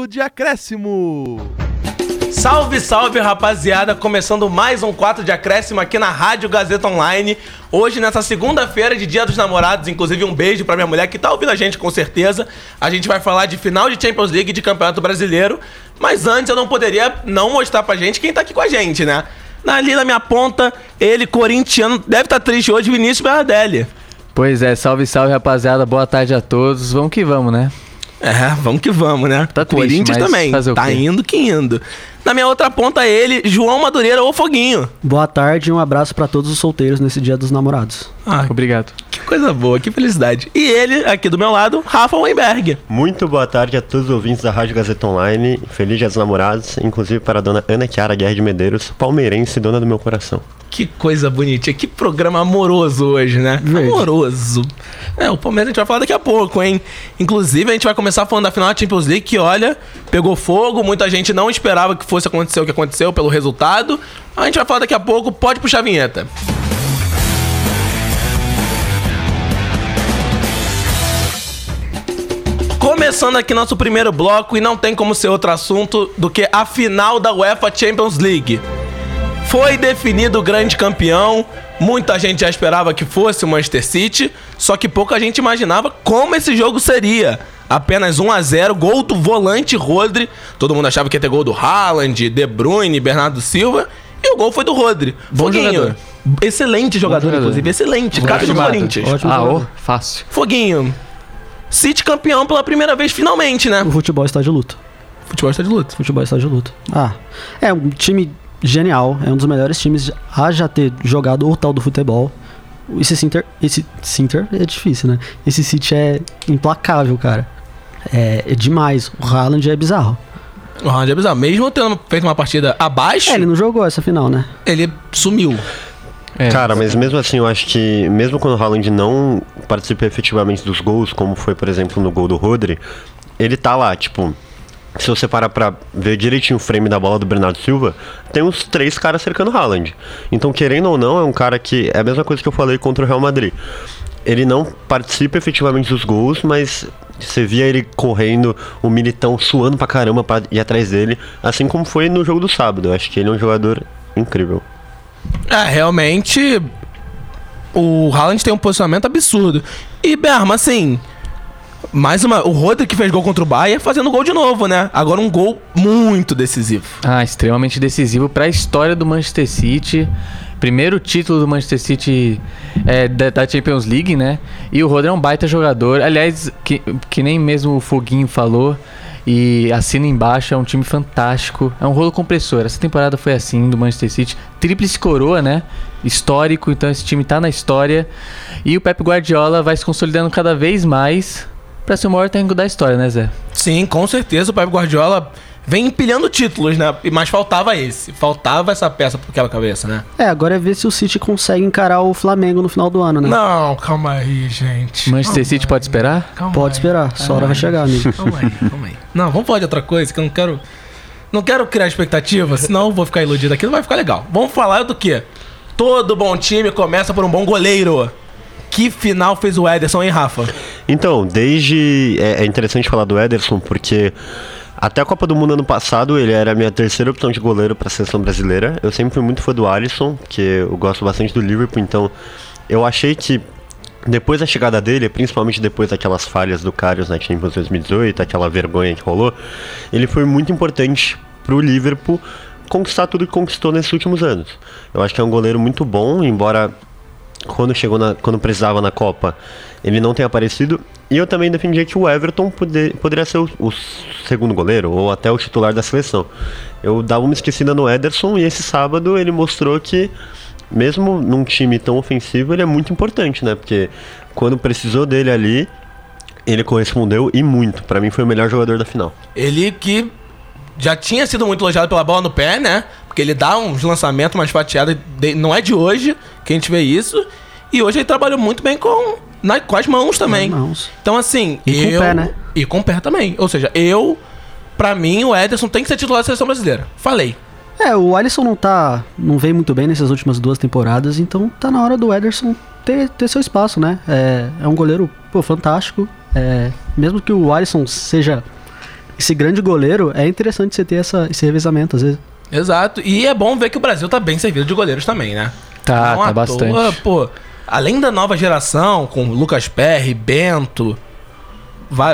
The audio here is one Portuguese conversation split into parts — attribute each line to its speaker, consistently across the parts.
Speaker 1: 4 de acréscimo.
Speaker 2: Salve, salve, rapaziada! Começando mais um 4 de acréscimo aqui na Rádio Gazeta Online. Hoje, nessa segunda-feira de Dia dos Namorados, inclusive um beijo pra minha mulher que tá ouvindo a gente com certeza. A gente vai falar de final de Champions League e de Campeonato Brasileiro. Mas antes eu não poderia não mostrar pra gente quem tá aqui com a gente, né? Ali na minha ponta, ele, corintiano, deve estar tá triste hoje, Vinícius Berardelli.
Speaker 3: Pois é, salve, salve, rapaziada. Boa tarde a todos. Vamos que vamos, né?
Speaker 2: É, vamos que vamos, né?
Speaker 3: Tá triste,
Speaker 2: Corinthians
Speaker 3: mas
Speaker 2: também. Tá
Speaker 3: quê?
Speaker 2: indo que indo. Na minha outra ponta, ele, João Madureira ou Foguinho.
Speaker 4: Boa tarde e um abraço pra todos os solteiros nesse Dia dos Namorados.
Speaker 2: Ah,
Speaker 3: Obrigado.
Speaker 2: que coisa boa, que felicidade. E ele, aqui do meu lado, Rafa Weinberg.
Speaker 5: Muito boa tarde a todos os ouvintes da Rádio Gazeta Online. Feliz Dia dos Namorados, inclusive para a dona Ana Chiara Guerra de Medeiros, palmeirense, dona do meu coração.
Speaker 2: Que coisa bonitinha, que programa amoroso hoje, né?
Speaker 4: Verde.
Speaker 2: Amoroso. É, o Palmeiras a gente vai falar daqui a pouco, hein? Inclusive, a gente vai começar falando da final da Champions League, que olha, pegou fogo, muita gente não esperava que fosse acontecer o que aconteceu pelo resultado. A gente vai falar daqui a pouco, pode puxar a vinheta. Começando aqui nosso primeiro bloco, e não tem como ser outro assunto do que a final da UEFA Champions League. Foi definido o grande campeão. Muita gente já esperava que fosse o Manchester City, só que pouca gente imaginava como esse jogo seria. Apenas 1 a 0 gol do volante Rodri. Todo mundo achava que ia ter gol do Haaland, De Bruyne, Bernardo Silva. E o gol foi do Rodri.
Speaker 3: Bom
Speaker 2: Foguinho.
Speaker 3: jogador.
Speaker 2: Excelente jogador,
Speaker 3: jogador.
Speaker 2: inclusive. Excelente. Cara do. Corinthians.
Speaker 4: Ótimo
Speaker 3: Ah, ô,
Speaker 4: jogador.
Speaker 3: fácil.
Speaker 2: Foguinho. City campeão pela primeira vez, finalmente, né?
Speaker 4: O futebol está de luto.
Speaker 2: Futebol está de luta.
Speaker 4: O futebol está de luto. Ah, é um time genial. É um dos melhores times a já ter jogado o tal do futebol. Esse Sinter, esse Sinter é difícil, né? Esse City é implacável, cara. É, é demais. O Haaland é bizarro.
Speaker 2: O Haaland é bizarro. Mesmo tendo feito uma partida abaixo,
Speaker 4: É, ele não jogou essa final, né?
Speaker 2: ele sumiu.
Speaker 3: É.
Speaker 5: Cara, mas mesmo assim, eu acho que, mesmo quando o Haaland não participa efetivamente dos gols, como foi, por exemplo, no gol do Rodri, ele tá lá, tipo. Se você parar pra ver direitinho o frame da bola do Bernardo Silva, tem uns três caras cercando o Haaland. Então, querendo ou não, é um cara que. É a mesma coisa que eu falei contra o Real Madrid. Ele não participa efetivamente dos gols, mas você via ele correndo, o militão suando pra caramba pra ir atrás dele, assim como foi no jogo do sábado. Eu acho que ele é um jogador incrível.
Speaker 2: É, realmente o Haaland tem um posicionamento absurdo. E Berma, assim, mais uma, o Rodri que fez gol contra o Bayern fazendo gol de novo, né? Agora um gol muito decisivo.
Speaker 3: Ah, extremamente decisivo para a história do Manchester City. Primeiro título do Manchester City é, da, da Champions League, né? E o Rodri é um baita jogador. Aliás, que, que nem mesmo o Foguinho falou. E assina embaixo, é um time fantástico. É um rolo compressor. Essa temporada foi assim do Manchester City. Tríplice coroa, né? Histórico, então esse time tá na história. E o Pep Guardiola vai se consolidando cada vez mais para ser o maior técnico da história, né, Zé?
Speaker 2: Sim, com certeza o Pep Guardiola vem empilhando títulos, né? Mas faltava esse. Faltava essa peça por aquela cabeça, né?
Speaker 4: É, agora é ver se o City consegue encarar o Flamengo no final do ano, né?
Speaker 2: Não, calma aí, gente.
Speaker 3: Manchester City pode esperar?
Speaker 2: Calma
Speaker 4: Pode
Speaker 2: aí.
Speaker 4: esperar, sua hora vai chegar, amigo.
Speaker 2: Calma aí, calma aí. Não, vamos falar de outra coisa que eu não quero. Não quero criar expectativa, senão eu vou ficar iludido aqui, não vai ficar legal. Vamos falar do quê? Todo bom time começa por um bom goleiro. Que final fez o Ederson, hein, Rafa?
Speaker 5: Então, desde. É, é interessante falar do Ederson, porque até a Copa do Mundo ano passado ele era a minha terceira opção de goleiro para a seleção brasileira. Eu sempre fui muito fã do Alisson, porque eu gosto bastante do Liverpool, então eu achei que depois da chegada dele, principalmente depois daquelas falhas do Karius na Champions 2018, aquela vergonha que rolou, ele foi muito importante para o Liverpool conquistar tudo que conquistou nesses últimos anos. Eu acho que é um goleiro muito bom, embora quando chegou na, quando precisava na Copa, ele não tem aparecido. E eu também defendia que o Everton poder, poderia ser o, o segundo goleiro ou até o titular da seleção. Eu dava uma esquecida no Ederson e esse sábado ele mostrou que mesmo num time tão ofensivo, ele é muito importante, né? Porque quando precisou dele ali, ele correspondeu e muito. Pra mim foi o melhor jogador da final.
Speaker 2: Ele que já tinha sido muito elogiado pela bola no pé, né? Porque ele dá uns lançamentos, umas fatiadas. de- não é de hoje que a gente vê isso. E hoje ele trabalhou muito bem com, na, com as mãos também.
Speaker 4: Com as mãos.
Speaker 2: Então, assim.
Speaker 4: E com o
Speaker 2: eu,
Speaker 4: pé, né?
Speaker 2: E com o pé também. Ou seja, eu. Pra mim, o Ederson tem que ser titular da seleção brasileira. Falei.
Speaker 4: É, o Alisson não tá. não veio muito bem nessas últimas duas temporadas, então tá na hora do Ederson ter, ter seu espaço, né? É, é um goleiro, pô, fantástico. É, mesmo que o Alisson seja esse grande goleiro, é interessante você ter essa, esse revezamento, às vezes.
Speaker 2: Exato. E é bom ver que o Brasil tá bem servido de goleiros também, né?
Speaker 3: Tá,
Speaker 2: Não à
Speaker 3: tá bastante.
Speaker 2: toa, pô, além da nova geração, com Lucas Perry, Bento,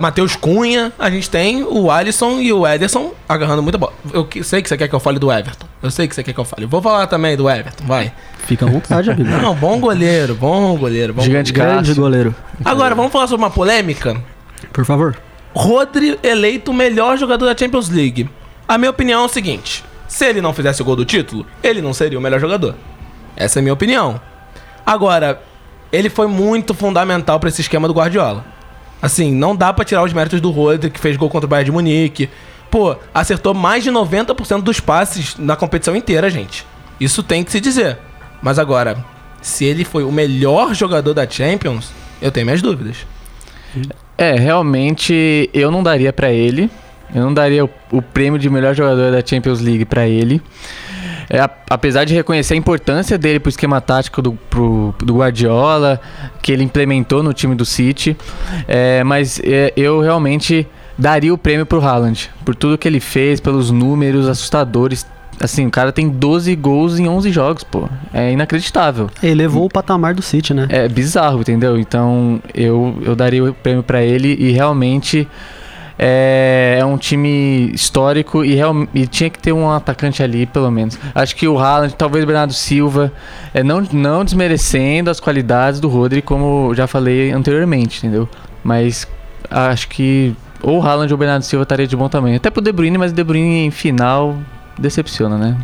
Speaker 2: Matheus Cunha, a gente tem o Alisson e o Ederson agarrando muita bola. Eu que- sei que você quer que eu fale do Everton. Eu sei que você quer que eu fale. Vou falar também do Everton, vai.
Speaker 4: Fica à vontade, amigo.
Speaker 2: Não, bom goleiro, bom goleiro. Bom
Speaker 3: Gigante
Speaker 2: goleiro.
Speaker 4: grande goleiro.
Speaker 2: Agora, vamos falar sobre uma polêmica?
Speaker 4: Por favor.
Speaker 2: Rodri eleito o melhor jogador da Champions League. A minha opinião é o seguinte: se ele não fizesse o gol do título, ele não seria o melhor jogador. Essa é a minha opinião. Agora, ele foi muito fundamental pra esse esquema do Guardiola. Assim, não dá pra tirar os méritos do Rodri, que fez gol contra o Bayern de Munique. Pô, acertou mais de 90% dos passes na competição inteira, gente. Isso tem que se dizer. Mas agora, se ele foi o melhor jogador da Champions, eu tenho minhas dúvidas.
Speaker 3: É, realmente eu não daria pra ele. Eu não daria o, o prêmio de melhor jogador da Champions League pra ele. É, apesar de reconhecer a importância dele pro esquema tático do, pro- do Guardiola, que ele implementou no time do City, é, mas é, eu realmente daria o prêmio pro Haaland, por tudo que ele fez, pelos números assustadores. Assim, o cara tem 12 gols em 11 jogos, pô. É inacreditável.
Speaker 4: Ele levou o patamar do City, né?
Speaker 3: É bizarro, entendeu? Então eu, eu daria o prêmio pra ele e realmente é, é um time histórico e, real, e tinha que ter um atacante ali, pelo menos. Acho que o Haaland, talvez o Bernardo Silva, é, não, não desmerecendo as qualidades do Rodri, como já falei anteriormente, entendeu? Mas acho que ou o Haaland ou o Bernardo Silva estaria de bom tamanho. Até pro De Bruyne, mas o De Bruyne em final decepciona, né?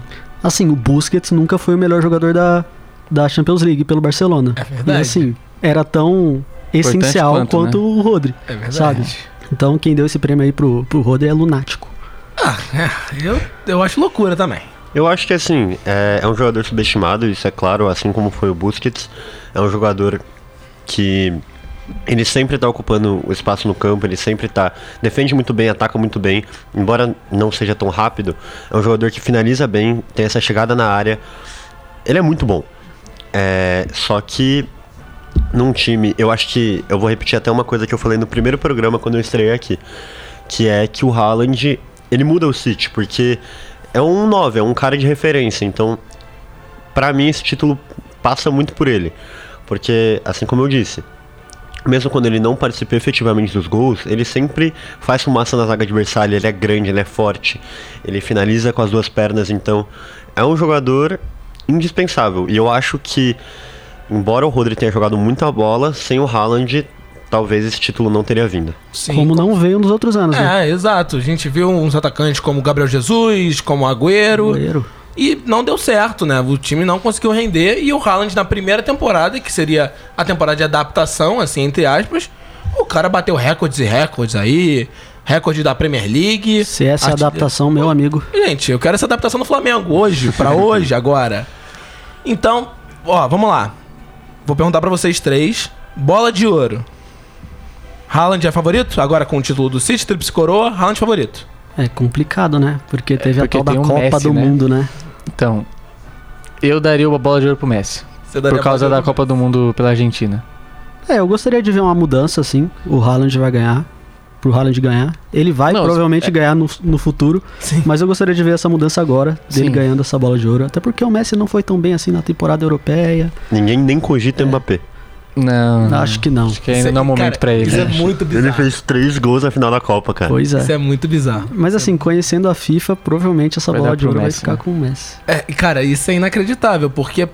Speaker 4: Assim, o Busquets nunca foi o melhor jogador da, da Champions League pelo Barcelona.
Speaker 2: É verdade.
Speaker 4: E assim, era tão essencial
Speaker 3: quanto,
Speaker 4: quanto,
Speaker 3: né?
Speaker 4: o Rodri.
Speaker 2: É verdade.
Speaker 4: Sabe? Então quem deu esse prêmio aí pro, pro Rodri é lunático.
Speaker 2: Ah, é, eu, eu acho loucura também.
Speaker 5: Eu acho que assim, é, é um jogador subestimado, isso é claro, assim como foi o Busquets. É um jogador que ele sempre tá ocupando o espaço no campo, ele sempre tá. defende muito bem, ataca muito bem, embora não seja tão rápido, é um jogador que finaliza bem, tem essa chegada na área. Ele é muito bom. É, só que num time, eu acho que. Eu vou repetir até uma coisa que eu falei no primeiro programa quando eu estreiei aqui. Que é que o Haaland, ele muda o City, porque é um 9, é um cara de referência. Então, pra mim, esse título passa muito por ele. Porque, assim como eu disse, mesmo quando ele não participa efetivamente dos gols, ele sempre faz fumaça na zaga adversária, ele é grande, ele é forte, ele finaliza com as duas pernas, então é um jogador indispensável. E eu acho que, embora o Rodri tenha jogado muita bola, sem o Haaland, talvez esse título não teria vindo.
Speaker 2: Sim,
Speaker 4: como não veio nos outros anos, né?
Speaker 2: É, exato. A gente viu uns atacantes como Gabriel Jesus, como Agüero.
Speaker 4: Goleiro.
Speaker 2: E não deu certo, né? O time não conseguiu render. E o Haaland, na primeira temporada, que seria a temporada de adaptação, assim, entre aspas, o cara bateu recordes e recordes aí. Recorde da Premier League.
Speaker 4: Se essa é a
Speaker 2: artilheiro.
Speaker 4: adaptação, meu amigo.
Speaker 2: Gente, eu quero essa adaptação no Flamengo hoje, pra hoje, agora. Então, ó, vamos lá. Vou perguntar pra vocês três. Bola de ouro. Haaland é favorito? Agora com o título do City, Tríplice Coroa, Haaland favorito.
Speaker 4: É complicado, né? Porque teve
Speaker 3: porque
Speaker 4: a tal da
Speaker 3: o
Speaker 4: Copa
Speaker 3: Messi,
Speaker 4: do
Speaker 3: né?
Speaker 4: Mundo, né?
Speaker 3: Então, eu daria uma bola de ouro pro Messi.
Speaker 2: Você daria
Speaker 3: Por causa da? Copa do Mundo pela Argentina.
Speaker 4: É, eu gostaria de ver uma mudança, assim. O Haaland vai ganhar. Pro Haaland ganhar. Ele vai
Speaker 3: Não,
Speaker 4: provavelmente ganhar no, no futuro.
Speaker 2: Sim.
Speaker 4: Mas eu gostaria de ver essa mudança agora. Dele
Speaker 3: Sim.
Speaker 4: ganhando essa bola de ouro. Até porque o Messi não foi tão bem assim na temporada europeia.
Speaker 5: Ninguém nem cogita Mbappé.
Speaker 3: Não, não.
Speaker 4: Acho que não.
Speaker 3: Acho que ainda não é o momento
Speaker 2: cara,
Speaker 3: pra ele.
Speaker 2: Isso é
Speaker 3: né?
Speaker 2: muito
Speaker 5: Ele
Speaker 2: bizarro.
Speaker 5: fez três gols na final da Copa, cara.
Speaker 4: Pois é.
Speaker 2: Isso é muito bizarro.
Speaker 4: Mas assim, conhecendo a FIFA, provavelmente essa
Speaker 3: Vai
Speaker 4: bola de ouro vai
Speaker 3: Messi,
Speaker 4: ficar
Speaker 3: né?
Speaker 4: com o Messi.
Speaker 2: É, e, cara, isso é inacreditável, porque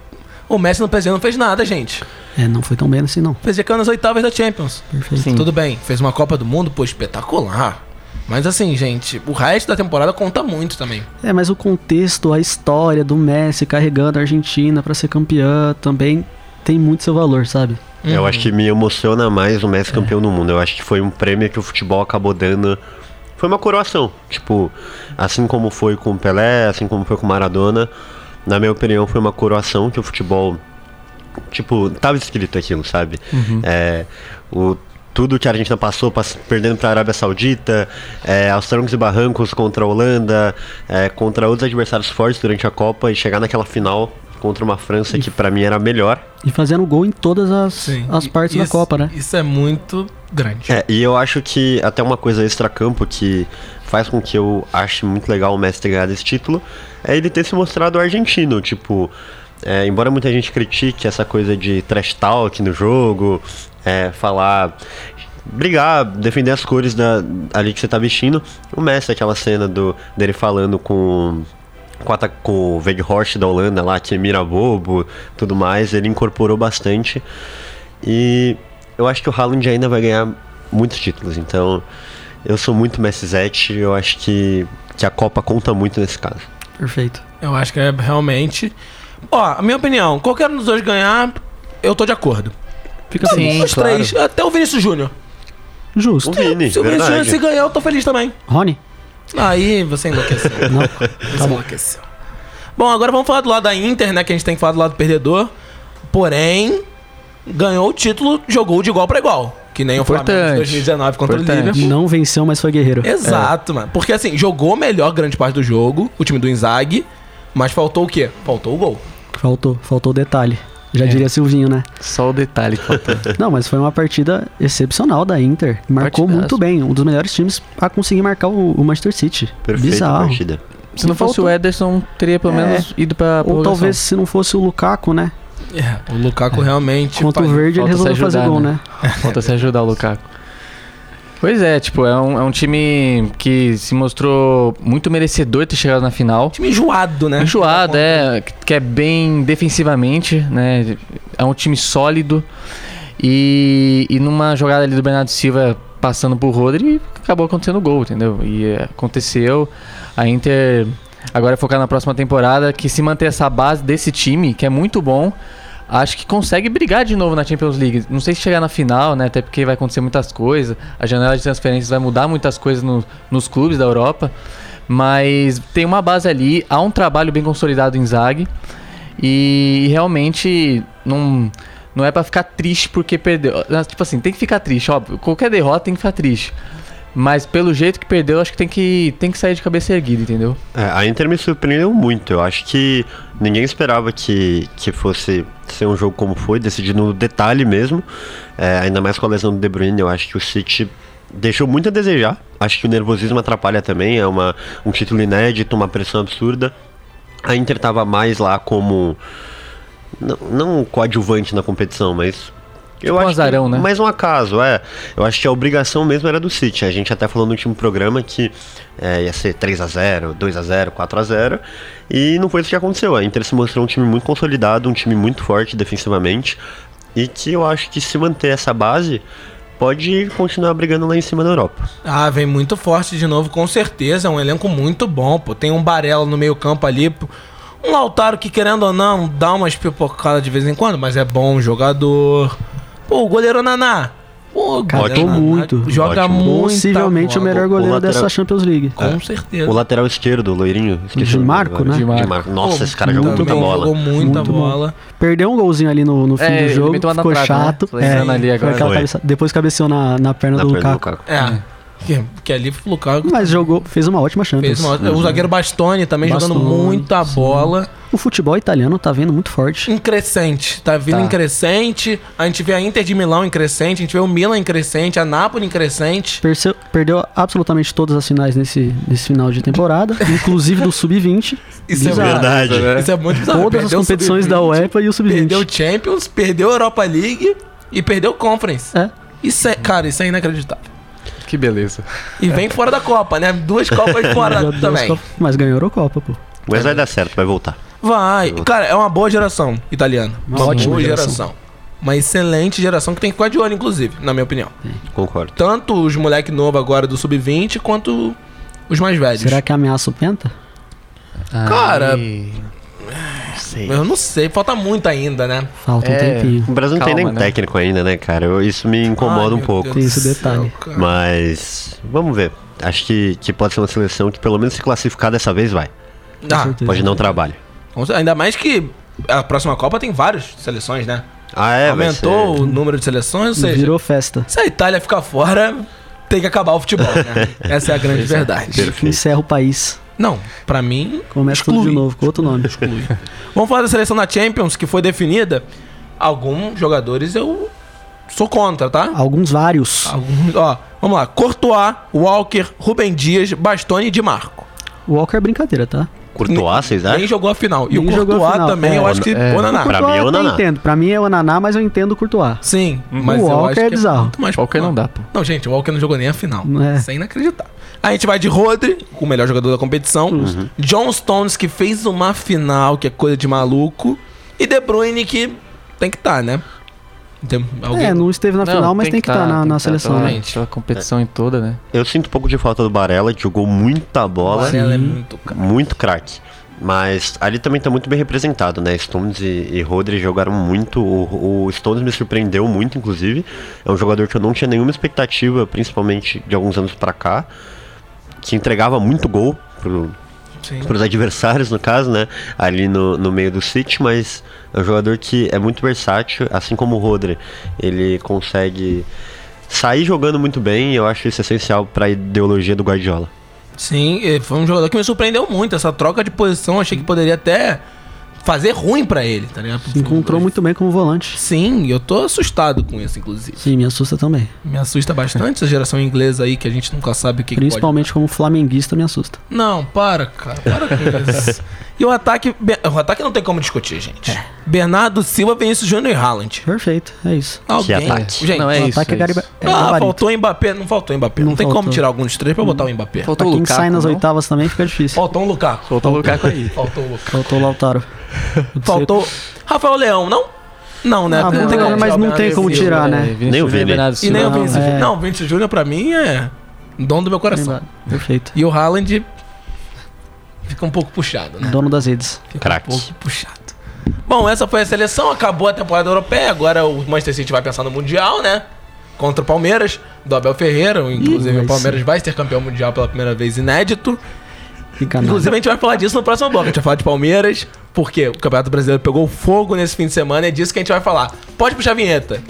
Speaker 2: o Messi no PSG não fez nada, gente.
Speaker 4: É, não foi tão bem assim, não.
Speaker 2: O PSG caiu nas oitavas da Champions.
Speaker 4: Perfeito.
Speaker 3: Sim.
Speaker 2: Tudo bem, fez uma Copa do Mundo, pô, espetacular. Mas assim, gente, o resto da temporada conta muito também.
Speaker 4: É, mas o contexto, a história do Messi carregando a Argentina pra ser campeã também tem muito seu valor, sabe?
Speaker 5: Eu
Speaker 2: Uhum.
Speaker 5: acho que me emociona mais o Messi campeão do mundo. Eu acho que foi um prêmio que o futebol acabou dando. Foi uma coroação. Tipo, assim como foi com o Pelé, assim como foi com o Maradona. Na minha opinião, foi uma coroação que o futebol. Tipo, tava escrito aquilo, sabe? É, o, tudo que a Argentina passou, pass- perdendo para a Arábia Saudita, é, aos trancos e barrancos contra a Holanda, é, contra outros adversários fortes durante a Copa e chegar naquela final contra uma França que pra mim era melhor.
Speaker 4: E fazendo gol em todas as, as partes da
Speaker 2: Isso-
Speaker 4: Copa, né?
Speaker 2: Isso é muito grande.
Speaker 5: É, e eu acho que até uma coisa extra-campo que faz com que eu ache muito legal o Messi ter ganhado esse título é ele ter se mostrado argentino. Tipo, é, embora muita gente critique essa coisa de trash talk no jogo, é, falar. brigar, defender as cores da, ali que você tá vestindo, o Messi, aquela cena do, dele falando com. Com, com o Weghorst da Holanda lá, que mira bobo, tudo mais, ele incorporou bastante. E eu acho que o Haaland ainda vai ganhar muitos títulos. Então, eu sou muito Messi Zete. Eu acho que, que a Copa conta muito nesse caso.
Speaker 4: Perfeito.
Speaker 2: Eu acho que é realmente. Ó, a minha opinião, qualquer um dos dois ganhar, eu tô de acordo.
Speaker 4: Fica
Speaker 3: Sim.
Speaker 4: feliz.
Speaker 2: Os três, até o Vinícius Júnior.
Speaker 4: Justo.
Speaker 5: O Vini,
Speaker 2: Se o Vinícius Júnior
Speaker 5: verdade.
Speaker 2: se ganhar, eu tô feliz também.
Speaker 4: Rony?
Speaker 2: Aí você enlouqueceu.
Speaker 4: Não.
Speaker 2: Você
Speaker 4: Tá bom.
Speaker 2: enlouqueceu. Bom, agora vamos falar do lado da Inter, né? Que a gente tem que falar do lado perdedor. Porém, ganhou o título, jogou de igual pra igual. Que nem o Flamengo de
Speaker 3: Importante.
Speaker 2: 2019 contra o
Speaker 3: Importante.
Speaker 2: Liverpool.
Speaker 4: Não venceu, mas foi guerreiro.
Speaker 2: Exato, mano. Porque assim, jogou melhor grande parte do jogo, o time do Inzaghi, mas faltou o quê? Faltou o gol.
Speaker 4: Faltou, faltou o detalhe. Já
Speaker 3: É.
Speaker 4: diria Silvinho, né?
Speaker 3: Só o detalhe que faltou.
Speaker 4: Não, mas foi uma partida excepcional da Inter. Marcou
Speaker 3: Partidaço.
Speaker 4: muito bem. Um dos melhores times a conseguir marcar o, o Manchester City.
Speaker 5: Perfeita
Speaker 4: Bizarro.
Speaker 5: partida.
Speaker 3: Se não fosse
Speaker 4: faltou-
Speaker 3: o Ederson, teria pelo
Speaker 4: É.
Speaker 3: menos ido pra
Speaker 4: Ou talvez se não fosse o Lukaku, né?
Speaker 2: É, o Lukaku realmente.
Speaker 4: Contra o Verde ele resolveu fazer
Speaker 3: ajudar,
Speaker 4: gol,
Speaker 3: né?
Speaker 4: né?
Speaker 3: Falta se ajudar o Lukaku. Pois é, tipo, é um, é um time que se mostrou muito merecedor de ter chegado na final.
Speaker 2: Time enjoado, né?
Speaker 3: Enjoado, é, que é bem defensivamente, né? É um time sólido. E, e numa jogada ali do Bernardo Silva passando por Rodri, acabou acontecendo o gol, entendeu? E é, aconteceu. A Inter agora é focar na próxima temporada, que se manter essa base desse time, que é muito bom, acho que consegue brigar de novo na Champions League. Não sei se chegar na final, né? Até porque vai acontecer muitas coisas. A janela de transferências vai mudar muitas coisas no- nos clubes da Europa. Mas tem uma base ali, há um trabalho bem consolidado em Zag. E realmente não, não é pra ficar triste porque perdeu. Tipo assim, tem que ficar triste, óbvio. Qualquer derrota tem que ficar triste. Mas pelo jeito que perdeu, acho que tem que, tem que sair de cabeça erguida, entendeu?
Speaker 5: É, a Inter me surpreendeu muito. Eu acho que ninguém esperava que, que fosse ser um jogo como foi, decidido no detalhe mesmo. É, ainda mais com a lesão do De Bruyne, eu acho que o City deixou muito a desejar. Acho que o nervosismo atrapalha também. É uma, um título inédito, uma pressão absurda. A Inter tava mais lá como. Não, não coadjuvante na competição, mas. Eu
Speaker 3: um
Speaker 5: acho
Speaker 3: azarão,
Speaker 5: que
Speaker 3: né?
Speaker 5: mais um acaso, é. Eu acho que a obrigação mesmo era do City. A gente até falou no último programa que é, ia ser 3 a 0 2 a 0 4 a 0 E não foi isso que aconteceu. A Inter se mostrou um time muito consolidado, um time muito forte defensivamente. E que eu acho que se manter essa base, pode continuar brigando lá em cima na Europa.
Speaker 2: Ah, vem muito forte de novo, com certeza. É um elenco muito bom, pô. Tem um Barella no meio campo ali. pô. Um Lautaro que, querendo ou não, dá umas pipocadas de vez em quando, mas é bom jogador. Pô, o goleiro Naná. Pô, o
Speaker 4: Catou muito.
Speaker 2: Joga
Speaker 5: Ótimo.
Speaker 2: muito.
Speaker 4: Possivelmente o melhor goleiro
Speaker 5: lateral-
Speaker 4: dessa Champions League.
Speaker 2: Com certeza.
Speaker 5: O lateral esquerdo, o loirinho.
Speaker 4: De
Speaker 5: o
Speaker 4: Marco, né?
Speaker 3: De Marco.
Speaker 5: De Marco. Nossa,
Speaker 2: Pô,
Speaker 5: esse cara jogou muita bola.
Speaker 2: Jogou muita
Speaker 4: Muito bom.
Speaker 2: bola.
Speaker 4: Perdeu um golzinho ali no, no fim
Speaker 3: É,
Speaker 4: do jogo, ficou
Speaker 3: né?
Speaker 4: chato.
Speaker 3: Tô lembrando ali agora.
Speaker 4: cabeça- depois cabeceou na, na perna
Speaker 5: Na
Speaker 4: do
Speaker 5: perna do
Speaker 4: Lukaku.
Speaker 2: É. Que, que ali o Lukaku
Speaker 4: Mas jogou, fez uma ótima Champions.
Speaker 2: fez uma, O zagueiro Bastoni também jogando
Speaker 4: Bastoni,
Speaker 2: muita
Speaker 4: sim.
Speaker 2: bola.
Speaker 4: O futebol italiano tá vindo muito forte.
Speaker 2: Em crescente, tá vindo
Speaker 3: Tá.
Speaker 2: em crescente. A gente vê a Inter de Milão em crescente, a gente vê o Milan em crescente, a Napoli em crescente.
Speaker 4: Perceu- perdeu absolutamente todas as finais nesse, nesse final de temporada, inclusive do Sub-20.
Speaker 2: Isso é
Speaker 4: Bizarro.
Speaker 5: Verdade.
Speaker 2: Isso é muito bizarro.
Speaker 4: Todas as
Speaker 2: Perdeu o
Speaker 4: competições da
Speaker 2: Sub-20,
Speaker 4: UEFA e o
Speaker 2: Perdeu
Speaker 4: Sub-20.
Speaker 2: o Champions, perdeu a Europa League e perdeu o Conference.
Speaker 4: É.
Speaker 2: Isso é, cara, isso é inacreditável.
Speaker 3: Que beleza.
Speaker 2: E vem fora da Copa, né? Duas Copas fora
Speaker 4: as
Speaker 2: também.
Speaker 4: Copas- Mas ganhou a Eurocopa, pô.
Speaker 5: Mas vai dar certo, vai voltar.
Speaker 2: Vai. Cara, é uma boa geração italiana.
Speaker 4: Uma
Speaker 2: Uma
Speaker 4: ótima
Speaker 2: boa
Speaker 4: geração.
Speaker 2: geração. Uma excelente geração que tem que ficar de olho, inclusive, na minha opinião.
Speaker 5: Concordo.
Speaker 2: Tanto os moleque novo agora do Sub-20, quanto os mais velhos.
Speaker 4: Será que ameaça o Penta?
Speaker 2: Cara,
Speaker 3: Ai, não sei.
Speaker 2: Eu não sei, falta muito ainda, né?
Speaker 4: Falta um
Speaker 3: É.
Speaker 4: tempinho.
Speaker 5: O Brasil não tem
Speaker 3: Calma,
Speaker 5: nem
Speaker 3: né?
Speaker 5: técnico ainda, né, cara? Eu- isso me incomoda
Speaker 2: Ai,
Speaker 5: um pouco.
Speaker 2: Deus
Speaker 4: Tem esse
Speaker 2: céu,
Speaker 4: detalhe.
Speaker 2: cara.
Speaker 5: Mas vamos ver. Acho que, que pode ser uma seleção que pelo menos se classificar dessa vez vai.
Speaker 2: Ah,
Speaker 4: certeza.
Speaker 5: Pode dar um trabalho.
Speaker 2: Ainda mais que a próxima Copa tem várias seleções, né?
Speaker 5: Ah, é?
Speaker 2: Aumentou
Speaker 5: ser-
Speaker 2: o número de seleções, ou seja,
Speaker 4: Virou festa.
Speaker 2: se a Itália ficar fora, tem que acabar o futebol, né? Essa é a grande verdade.
Speaker 5: Perfeito.
Speaker 4: Encerra o país.
Speaker 2: Não, pra mim.
Speaker 4: Começa tudo
Speaker 2: exclui.
Speaker 4: de novo, com outro nome.
Speaker 2: Vamos falar da seleção da Champions, que foi definida. Alguns jogadores eu sou contra, tá?
Speaker 4: Alguns vários.
Speaker 2: Alguns, ó, vamos lá. Courtois, Walker, Rubem Dias, Bastoni e Di Marco.
Speaker 4: Walker é brincadeira, tá?
Speaker 5: Courtois, vocês
Speaker 2: Nem
Speaker 5: acham?
Speaker 2: jogou a final. E
Speaker 4: Nem
Speaker 2: o
Speaker 4: jogou a
Speaker 2: Courtois
Speaker 4: final,
Speaker 2: também,
Speaker 4: é.
Speaker 2: eu acho que.
Speaker 3: É.
Speaker 2: o Naná.
Speaker 5: Pra mim é o Naná.
Speaker 4: entendo. Pra mim é o Naná, mas eu entendo o Courtois.
Speaker 2: Sim, mas
Speaker 4: O
Speaker 2: eu
Speaker 4: Walker é bizarro.
Speaker 2: muito mais
Speaker 3: Qualquer não dá, pô.
Speaker 2: Não, gente, o Walker não jogou nem a final.
Speaker 4: É.
Speaker 2: Isso é inacreditável. A gente vai de Rodri, o melhor jogador da competição. John Stones, que fez uma final, que é coisa de maluco. E De Bruyne, que tem que estar, né? Tem alguém...
Speaker 4: É, não esteve na final, mas tem que estar
Speaker 3: tá,
Speaker 4: na,
Speaker 3: tem
Speaker 4: na
Speaker 3: tá
Speaker 4: seleção. né?
Speaker 3: Pela competição em toda, né?
Speaker 5: Eu sinto um pouco de falta do Barella, que jogou muita
Speaker 2: O
Speaker 5: bola.
Speaker 2: Varela é muito caro.
Speaker 5: Muito craque. Mas ali também tá muito bem representado, né? Stones e, e Rodri jogaram muito. O, o Stones me surpreendeu muito, inclusive. É um jogador que eu não tinha nenhuma expectativa, principalmente de alguns anos pra cá. Que entregava muito gol pro,
Speaker 2: Sim.
Speaker 5: para os adversários, no caso, né? Ali no, no meio do City, mas é um jogador que é muito versátil, assim como o Rodri. Ele consegue sair jogando muito bem e eu acho isso essencial para a ideologia do Guardiola.
Speaker 2: Sim, foi um jogador que me surpreendeu muito. Essa troca de posição, achei que poderia até fazer ruim pra ele, tá ligado?
Speaker 4: Se encontrou muito bem como volante.
Speaker 2: Sim, eu tô assustado com isso, inclusive.
Speaker 4: Sim, me assusta também.
Speaker 2: Me assusta bastante essa geração inglesa aí que a gente nunca sabe o que, que pode
Speaker 4: Principalmente como flamenguista, me assusta.
Speaker 2: Não, para, cara. Para com isso. E o ataque. O ataque não tem como discutir, gente.
Speaker 4: É.
Speaker 2: Bernardo Silva, Vinícius Júnior e Haaland.
Speaker 4: Perfeito, é isso.
Speaker 2: Alguém.
Speaker 5: ataque.
Speaker 2: Gente,
Speaker 3: Não, é
Speaker 4: o
Speaker 3: isso.
Speaker 4: ataque é,
Speaker 3: é
Speaker 4: gariba-
Speaker 3: isso.
Speaker 4: é
Speaker 2: ah,
Speaker 4: gabarito.
Speaker 2: faltou o Mbappé. Não faltou o Mbappé. Não,
Speaker 4: Não
Speaker 2: tem como
Speaker 4: faltou.
Speaker 2: tirar algum dos três pra botar o Mbappé.
Speaker 3: Faltou
Speaker 4: Pra
Speaker 3: o
Speaker 4: quem
Speaker 3: Lukaku,
Speaker 4: sai nas
Speaker 3: não?
Speaker 4: oitavas também fica difícil.
Speaker 2: Faltou um Lukaku.
Speaker 3: Faltou o Lukaku aí.
Speaker 2: Faltou o Lukaku.
Speaker 4: Faltou o Lautaro.
Speaker 2: Faltou. Rafael Leão, não? Não, né?
Speaker 4: Ah, não,
Speaker 2: tem como
Speaker 4: mas
Speaker 2: tirar
Speaker 4: não tem como tirar, né?
Speaker 3: É,
Speaker 5: Nem o
Speaker 3: Júnior
Speaker 5: Vini.
Speaker 3: Bernardo
Speaker 2: E nem o. Vinícius
Speaker 4: é.
Speaker 2: Júnior. Não, o Vinícius Júnior pra mim é dono do meu coração.
Speaker 4: Perfeito.
Speaker 2: E o Haaland fica um pouco puxado, né?
Speaker 4: Dono das redes.
Speaker 2: Fica
Speaker 5: Craque.
Speaker 2: um pouco puxado. Bom, essa foi a seleção, acabou a temporada europeia, agora o Manchester City vai pensar no Mundial, né? Contra o Palmeiras, do Abel Ferreira, inclusive
Speaker 4: vai
Speaker 2: o Palmeiras vai ser campeão mundial pela primeira vez inédito.
Speaker 4: Fica nada.
Speaker 2: Inclusive a gente vai falar disso no próximo bloco, a gente vai falar de Palmeiras, porque o Campeonato Brasileiro pegou fogo nesse fim de semana, é disso que a gente vai falar. Pode puxar a vinheta.